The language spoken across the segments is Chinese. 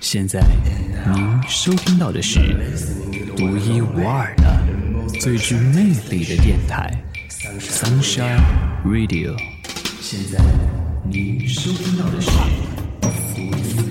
现在您收听到的是独一无二的、最具魅力的电台《Sunshine Radio》。现在您收听到的是独一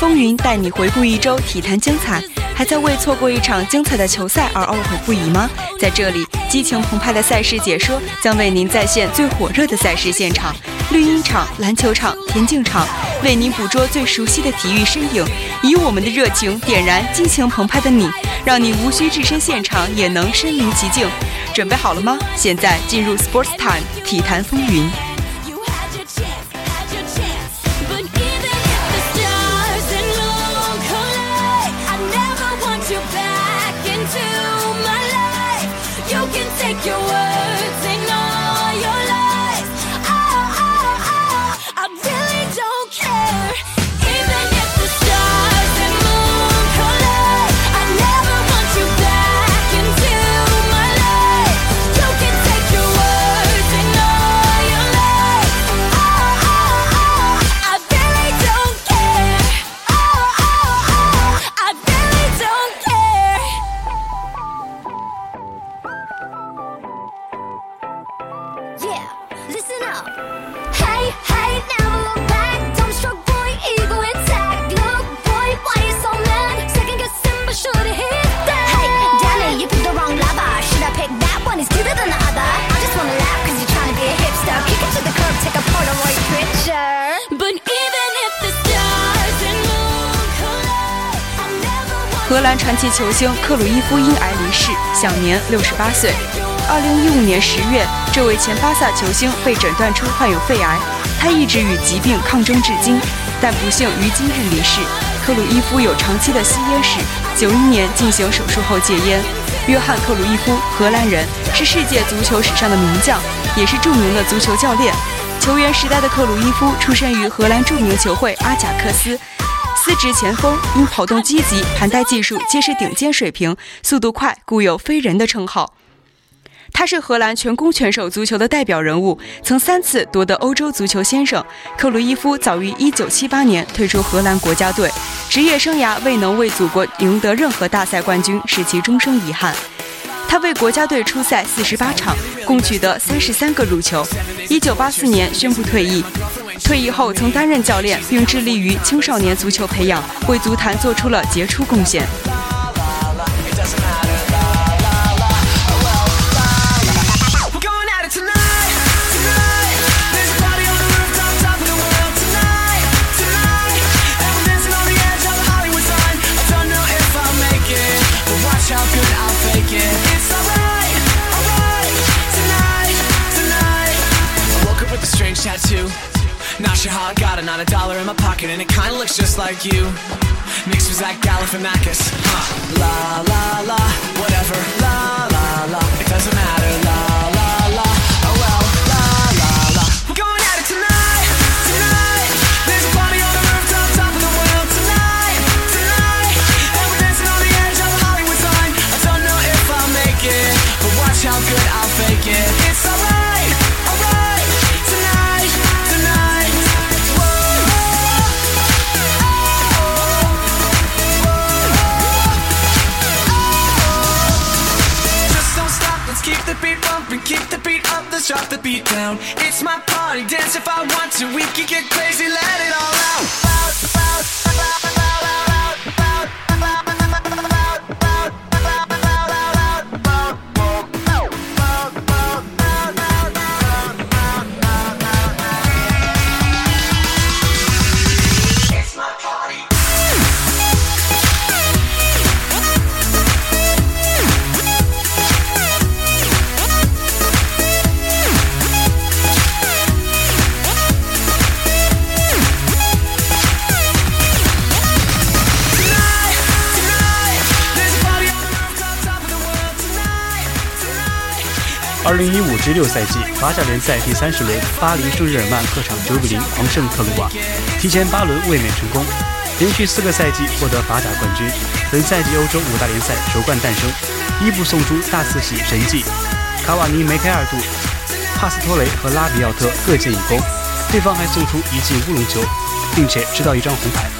风云带你回顾一周体坛精彩，还在为错过一场精彩的球赛而懊悔不已吗？在这里，激情澎湃的赛事解说将为您再现最火热的赛事现场，绿茵场、篮球场、田径场，为您捕捉最熟悉的体育身影，以我们的热情点燃激情澎湃的你，让你无需置身现场也能身临其境。准备好了吗？现在进入 Sports Time 体坛风云。克鲁伊夫因癌离世，享年六十八岁。二零一五年十月，这位前巴萨球星被诊断出患有肺癌，他一直与疾病抗争至今，但不幸于今日离世。克鲁伊夫有长期的吸烟史，九一年进行手术后戒烟。约翰·克鲁伊夫，荷兰人，是世界足球史上的名将，也是著名的足球教练。球员时代的克鲁伊夫出身于荷兰著名球会阿贾克斯，司职前锋，因跑动积极、盘带技术皆是顶尖水平，速度快，故有“飞人”的称号。他是荷兰全攻全守足球的代表人物，曾三次夺得欧洲足球先生。克鲁伊夫早于1978年退出荷兰国家队，职业生涯未能为祖国赢得任何大赛冠军，使其终生遗憾。他为国家队出赛四十八场，共取得三十三个入球。一九八四年宣布退役，退役后曾担任教练，并致力于青少年足球培养，为足坛做出了杰出贡献。Tattoo. Not Bless your heart, got another dollar in my pocket and it kinda looks just like you. Mixed with Zach Galifianakis. Huh. La la la, whatever. La la la, it doesn't matter. La, let's drop the beat down. It's my party, dance if I want to, we can get crazy, let it all out. Tonight, 二零一五至六赛季法甲联赛第三十轮，巴黎圣日耳曼客场九比零狂胜特鲁瓦，提前八轮卫冕成功，连续四个赛季获得法甲冠军。本赛季欧洲五大联赛首冠诞生，伊布送出大四喜神迹，卡瓦尼梅开二度，帕斯托雷和拉比奥特各建一功，对方还送出一记乌龙球，并且吃到一张红牌。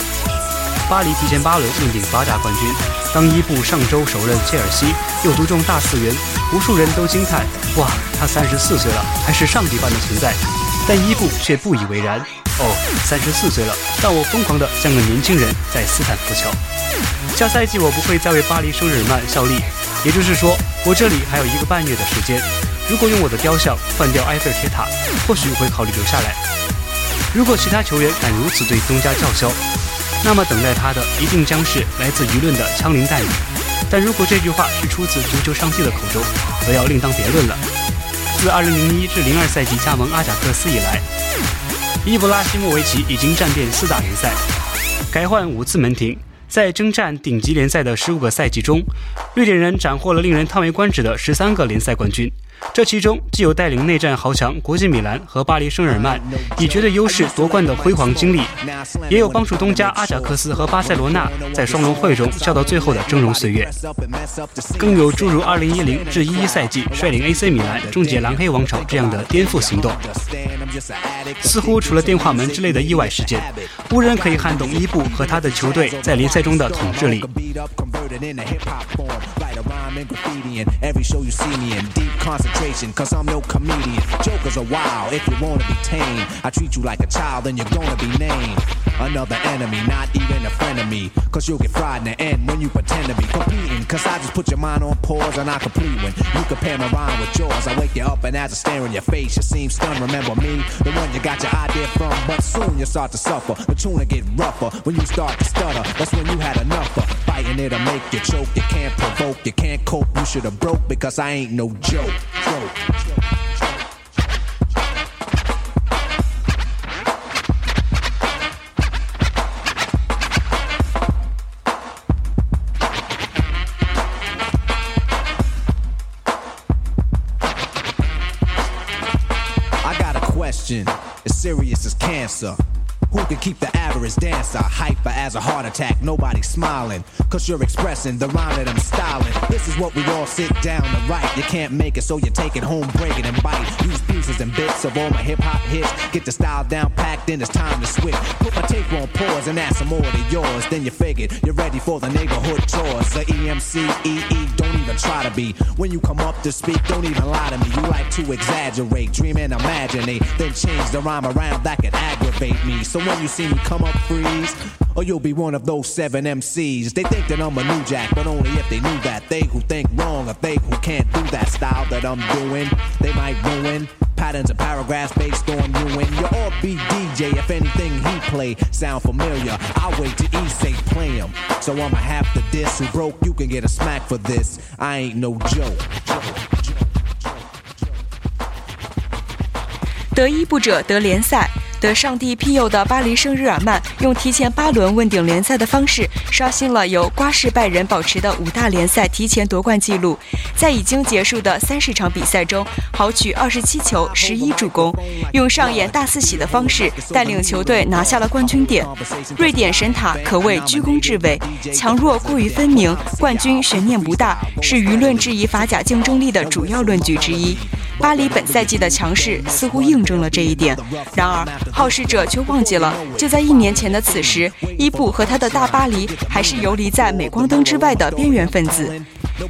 巴黎提前八轮问鼎法甲冠军。当伊布上周首任切尔西又独中大四元，无数人都惊叹：哇，他三十四岁了，还是上帝般的存在。但伊布却不以为然。哦，三十四岁了，但我疯狂的像个年轻人在斯坦福桥。下赛季我不会再为巴黎圣日耳曼效力，也就是说，我这里还有一个半月的时间。如果用我的雕像换掉埃菲尔铁塔，或许会考虑留下来。如果其他球员敢如此对东家叫嚣，那么等待他的一定将是来自舆论的枪林弹雨。但如果这句话是出自足球上帝的口中，则要另当别论了。自2001至02赛季加盟阿贾克斯以来，伊布拉希莫维奇已经战遍四大联赛，改换五次门庭。在征战顶级联赛的十五个赛季中，瑞典人斩获了令人叹为观止的十三个联赛冠军。这其中既有带领内战豪强国际米兰和巴黎圣日耳曼以绝对优势夺冠的辉煌经历，也有帮助东家阿贾克斯和巴塞罗那在双龙会中笑到最后的峥嵘岁月，更有诸如2010至11赛季率领 AC 米兰终结蓝黑王朝这样的颠覆行动。似乎除了电话门之类的意外事件，无人可以撼动伊布和他的球队在联赛中的统治力。Rhyme and graffiti in every show you see me in. Deep concentration, cause I'm no comedian. Jokers are wild if you wanna be tame. I treat you like a child, then you're gonna be named. Another enemy, not even a friend of me. Cause you'll get fried in the end when you pretend to be competing. Cause I just put your mind on pause and I complete when you compare my rhyme with yours. I wake you up and as I stare in your face, you seem stunned. Remember me, the one you got your idea from. But soon you start to suffer. The tune will get rougher when you start to stutter. That's when you had enough of fighting it'll make you choke. You can't provoke, you can't cope. You should have broke because I ain't no joke. joke. I got a question, as serious as cancer. Who can keep the average dancer hyper as a heart attack? Nobody smiling, cause you're expressing the rhyme that I'm styling. This is what we all sit down to write. You can't make it, so you take it home, break it and bite. Use pieces and bits of all my hip hop hits. Get the style down packed, then it's time to switch. Put my tape on pause and add some more to yours. Then you figured you're ready for the neighborhood chores. The EMC, EE, don't even try to be. When you come up to speak, don't even lie to me. You like to exaggerate, dream and imaginate. Then change the rhyme around that could aggravate me. So when you see me come up, freeze Or you'll be one of those seven MCs. They think that I'm a new jack, but only if they knew that. They who think wrong or they who can't do that style that I'm doing, they might ruin patterns and paragraphs based on you and your all be DJ. If anything he play sound familiar, I'll wait till he say play him. So I'ma have to diss who broke. You can get a smack for this. I ain't no joke. 得伊布者得联赛， 得上帝庇佑的巴黎圣日耳曼，用提前八轮问鼎联赛的方式，刷新了由瓜市拜仁保持的五大联赛提前夺冠纪录。在已经结束的三十场比赛中，豪取二十七球、十一助攻，用上演大四喜的方式带领球队拿下了冠军点。瑞典神塔可谓居功至伟，强弱过于分明，冠军悬念不大，是舆论质疑法甲竞争力的主要论据之一。巴黎本赛季的强势似乎印证了这一点。然而，好事者却忘记了，就在一年前的此时，伊布和他的大巴黎还是游离在镁光灯之外的边缘分子。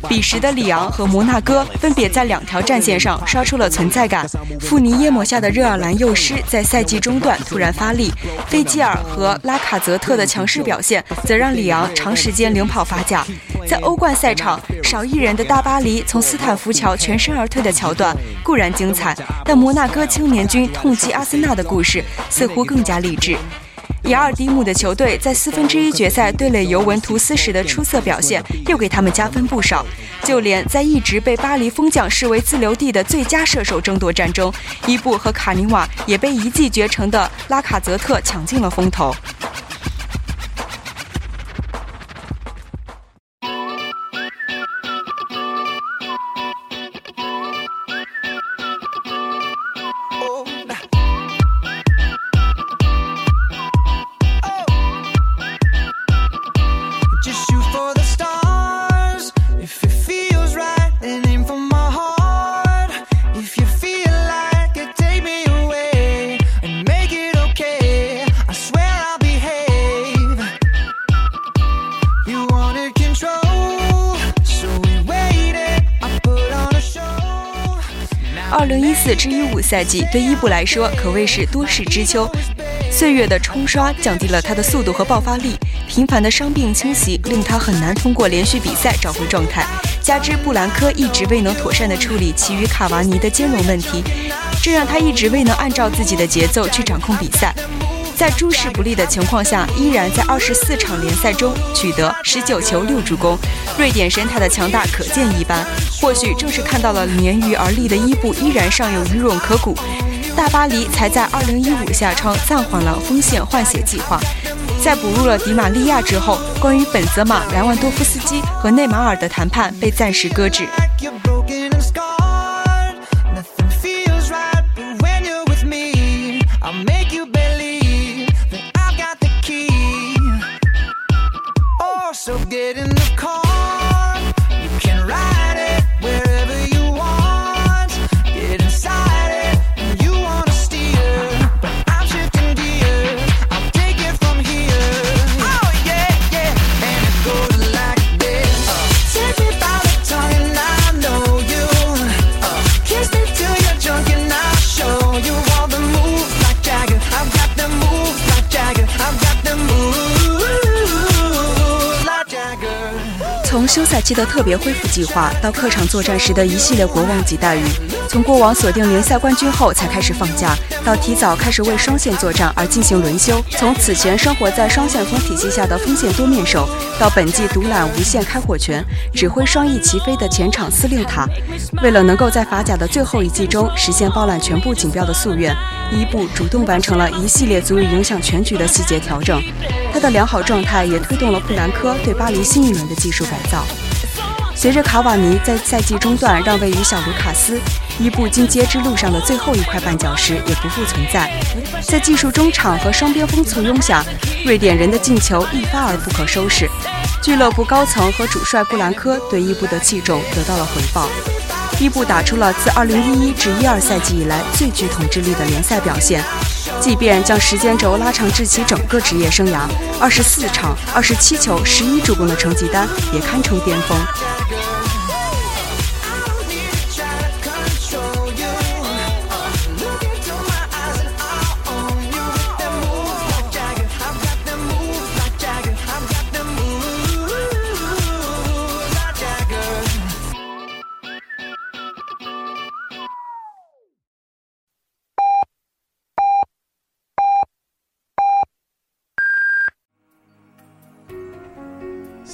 彼时的里昂和摩纳哥分别在两条战线上刷出了存在感。富尼耶抹下的热尔兰幼狮在赛季中段突然发力，费基尔和拉卡泽特的强势表现则让里昂长时间领跑法甲。在欧冠赛场，少一人的大巴黎从斯坦福桥全身而退的桥段固然精彩，但摩纳哥青年军痛击阿森纳的故事似乎更加励志。雅尔迪姆的球队在四分之一决赛对垒尤文图斯时的出色表现，又给他们加分不少。就连在一直被巴黎锋将视为自留地的最佳射手争夺战中，伊布和卡尼瓦也被一骑绝尘的拉卡泽特抢进了风头。赛季对伊布来说可谓是多事之秋，岁月的冲刷降低了他的速度和爆发力，频繁的伤病侵袭令他很难通过连续比赛找回状态，加之布兰科一直未能妥善的处理其与卡瓦尼的兼容问题，这让他一直未能按照自己的节奏去掌控比赛。在诸事不利的情况下，依然在二十四场联赛中取得十九球六助攻，瑞典神塔的强大可见一斑。或许正是看到了年逾而立的伊布依然尚有余勇可鼓，大巴黎才在二零一五夏窗暂缓了锋线换血计划。在补入了迪玛利亚之后，关于本泽马、莱万多夫斯基和内马尔的谈判被暂时搁置。期的特别恢复计划到客场作战时的一系列国王级待遇，从过往锁定联赛冠军后才开始放假，到提早开始为双线作战而进行轮休，从此前生活在双线锋体系下的锋线多面手，到本季独揽无限开火权，指挥双翼齐飞的前场司令塔。为了能够在法甲的最后一季中实现包揽全部锦标的夙愿，伊布主动完成了一系列足以影响全局的细节调整。他的良好状态也推动了布兰科对巴黎新一轮的技术改造。随着卡瓦尼在赛季中段让位于小卢卡斯，伊布进阶之路上的最后一块绊脚石也不复存在。在技术中场和双边锋簇拥下，瑞典人的进球一发而不可收拾。俱乐部高层和主帅布兰科对伊布的器重得到了回报。伊布打出了自2011至12赛季以来最具统治力的联赛表现，即便将时间轴拉长至其整个职业生涯，24场、27球、11助攻的成绩单也堪称巅峰。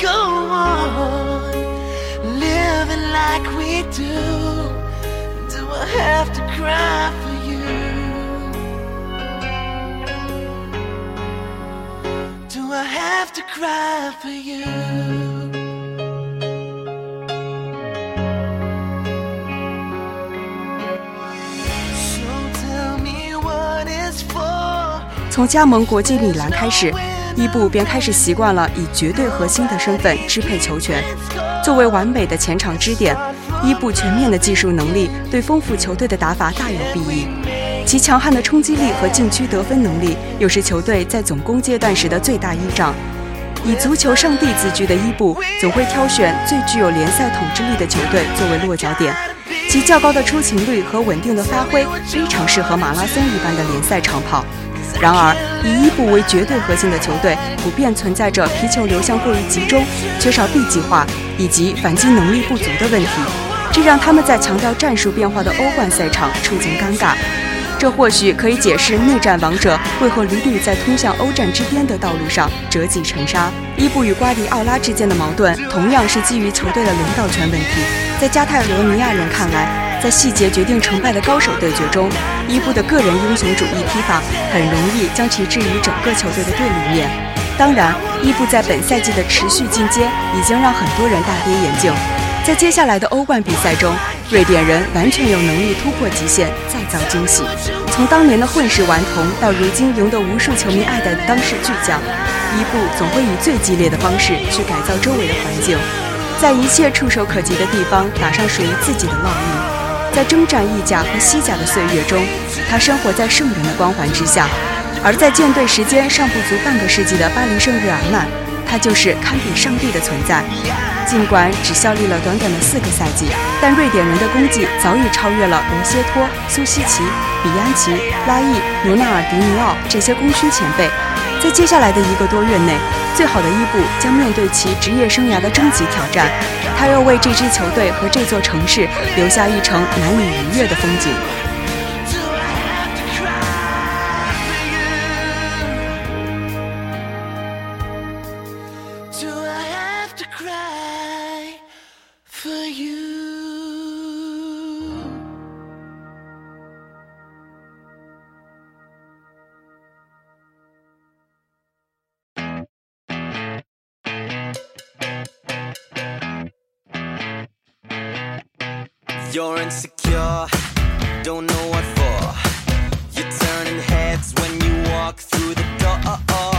Go on living like we do. Do I have to cry for you? Do I have to cry for you? So tell me what is for. 从加盟国际米兰开始，伊布便开始习惯了以绝对核心的身份支配球权。作为完美的前场支点，伊布全面的技术能力对丰富球队的打法大有裨益。其强悍的冲击力和禁区得分能力，又是球队在总攻阶段时的最大依仗。以足球上帝自居的伊布，总会挑选最具有联赛统治力的球队作为落脚点。其较高的出勤率和稳定的发挥，非常适合马拉松一般的联赛长跑。然而，以伊布为绝对核心的球队，普遍存在着皮球流向过于集中、缺少 B 计划以及反击能力不足的问题，这让他们在强调战术变化的欧冠赛场处境尴尬。这或许可以解释内战王者为何屡屡在通向欧战之巅的道路上折戟沉沙。伊布与瓜迪奥拉之间的矛盾，同样是基于球队的领导权问题。在加泰罗尼亚人看来，在细节决定成败的高手对决中，伊布的个人英雄主义踢法很容易将其置于整个球队的对立面。当然，伊布在本赛季的持续进阶已经让很多人大跌眼镜。在接下来的欧冠比赛中，瑞典人完全有能力突破极限，再造惊喜。从当年的混世顽童到如今赢得无数球迷爱戴的当世巨匠，伊布总会以最激烈的方式去改造周围的环境，在一切触手可及的地方打上属于自己的烙印。在征战意甲和西甲的岁月中，他生活在圣人的光环之下；而在舰队时间尚不足半个世纪的巴黎圣日耳曼，他就是堪比上帝的存在。尽管只效力了短短的四个赛季，但瑞典人的功绩早已超越了罗歇托、苏西奇、比安奇、拉伊、牛纳尔迪尼奥这些功勋前辈。在接下来的一个多月内，最好的伊布将面对其职业生涯的终极挑战，他要为这支球队和这座城市留下一程难以逾越的风景。You're insecure, don't know what for. You're turning heads when you walk through the door.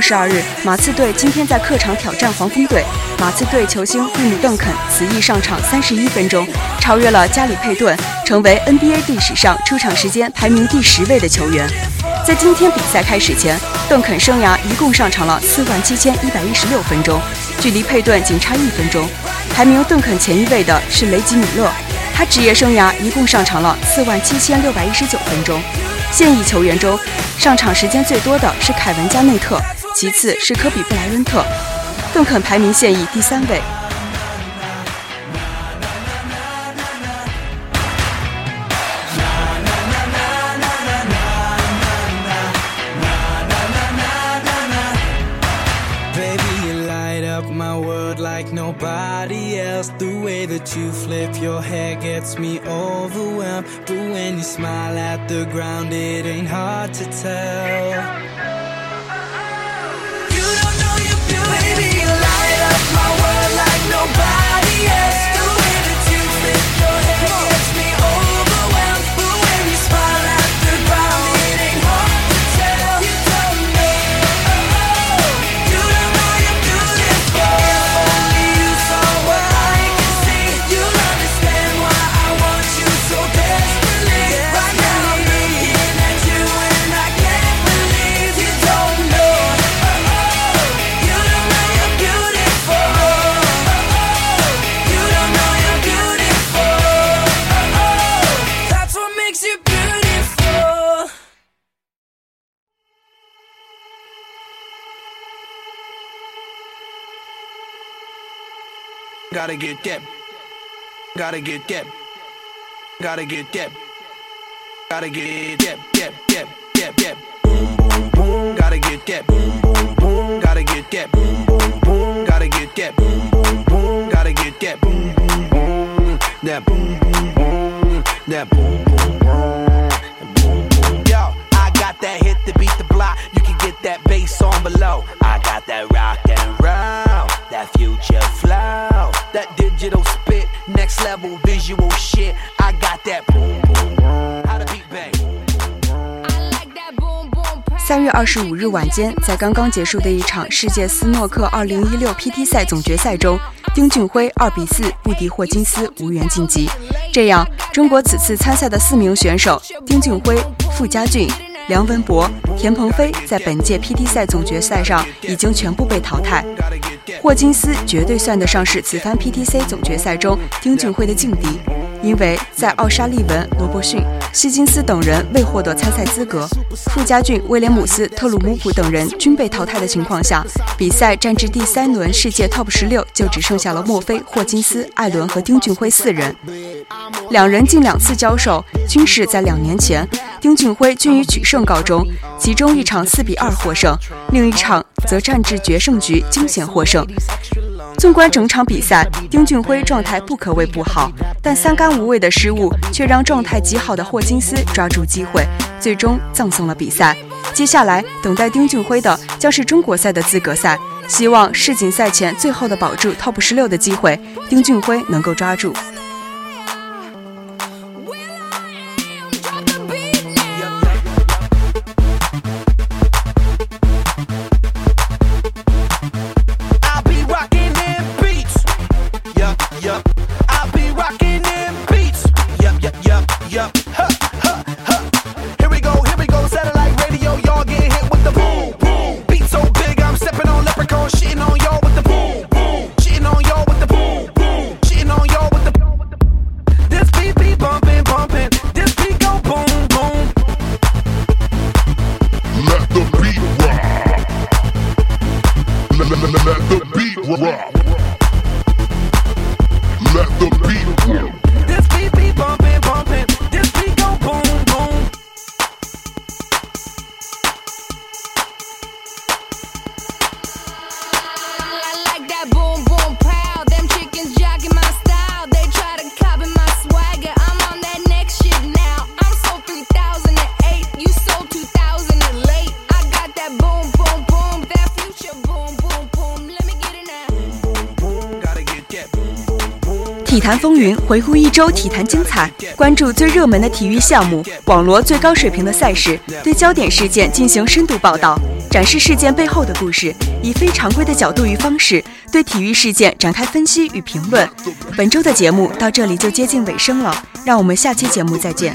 二十二日，马刺队今天在客场挑战黄蜂队。马刺队球星蒂姆·邓肯此役上场三十一分钟，超越了加里·佩顿，成为 NBA 历史上出场时间排名第十位的球员。在今天比赛开始前，邓肯生涯一共上场了四万七千一百一十六分钟，距离佩顿仅差一分钟。排名邓肯前一位的是雷吉·米勒，他职业生涯一共上场了四万七千六百一十九分钟。现役球员中，上场时间最多的是凯文·加内特，其次是科比·布莱恩特。邓肯排名现役第三位。Baby, you light up my world like nobody else. The way that you flip your hair gets me overwhelmed. But when you smile at the ground, it ain't hard to tell. Baby, you light up my world like nobody else. Gotta get that. Gotta get that. Gotta get that. Gotta get that. That. That. That. That. Boom boom boom. Gotta get that. Boom boom boom. Gotta get that. Boom boom boom. Gotta get that. Boom boom boom. Gotta get that. Boom boom boom. That boom boom boom. That boom boom boom. 二十五日晚间，在刚刚结束的一场世界斯诺克二零一六 PT 赛总决赛中，丁俊晖二比四不敌霍金斯，无缘晋级。这样，中国此次参赛的四名选手丁俊晖、傅家俊、梁文博、田鹏飞，在本届 PT 赛总决赛上已经全部被淘汰。霍金斯绝对算得上是此番 PTC 总决赛中丁俊晖的劲敌，因为在奥沙利文、罗伯逊、希金斯等人未获得参赛资格，傅家俊、威廉姆斯、特鲁姆普等人均被淘汰的情况下，比赛战至第三轮世界 TOP 十六就只剩下了墨菲、霍金斯、艾伦和丁俊晖四人。两人近两次交手均是在两年前，丁俊晖均以取胜告终，其中一场四比二获胜，另一场则战至决胜局惊险获胜。纵观整场比赛，丁俊晖状态不可谓不好，但三杆无谓的失误却让状态极好的霍金斯抓住机会，最终葬送了比赛。接下来等待丁俊晖的将是中国赛的资格赛，希望世锦赛前最后的保住 TOP 十六的机会，丁俊晖能够抓住。云，回顾一周体坛精彩，关注最热门的体育项目，网罗最高水平的赛事，对焦点事件进行深度报道，展示事件背后的故事，以非常规的角度与方式对体育事件展开分析与评论。本周的节目到这里就接近尾声了，让我们下期节目再见。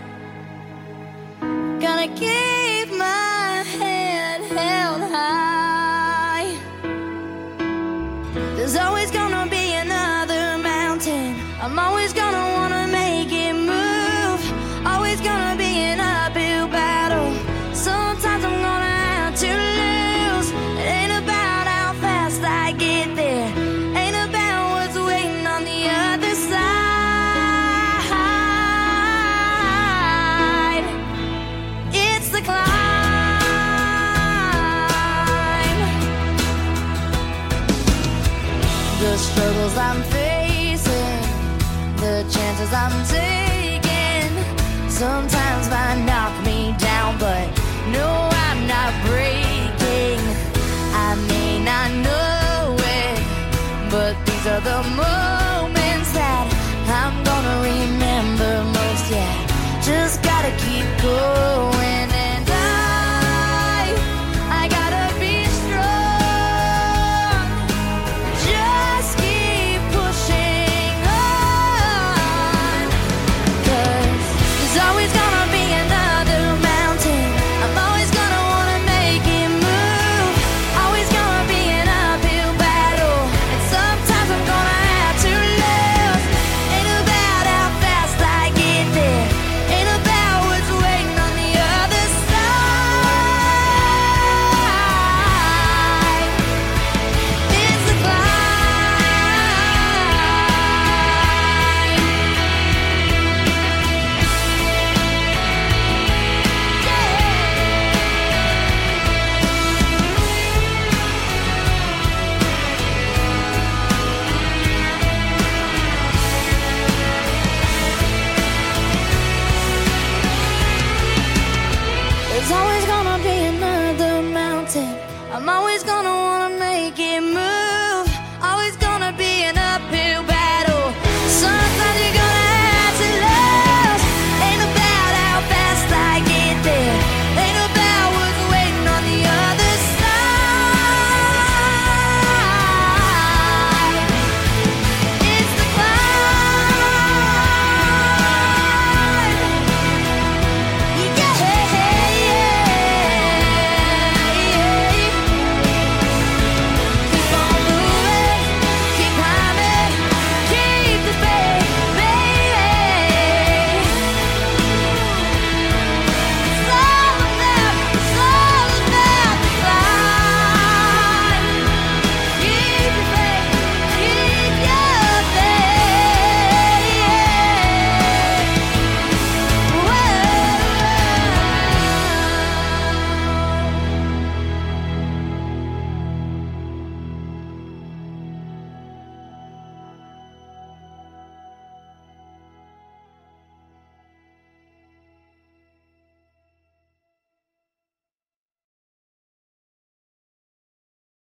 Gotta keep my head held high. There's always gonna be another mountain. I'm always struggles I'm facing, the chances I'm taking, sometimes might knock me down, but no, I'm not breaking. I may not know it, but these are the moments that I'm gonna remember most. Yeah, just gotta keep going,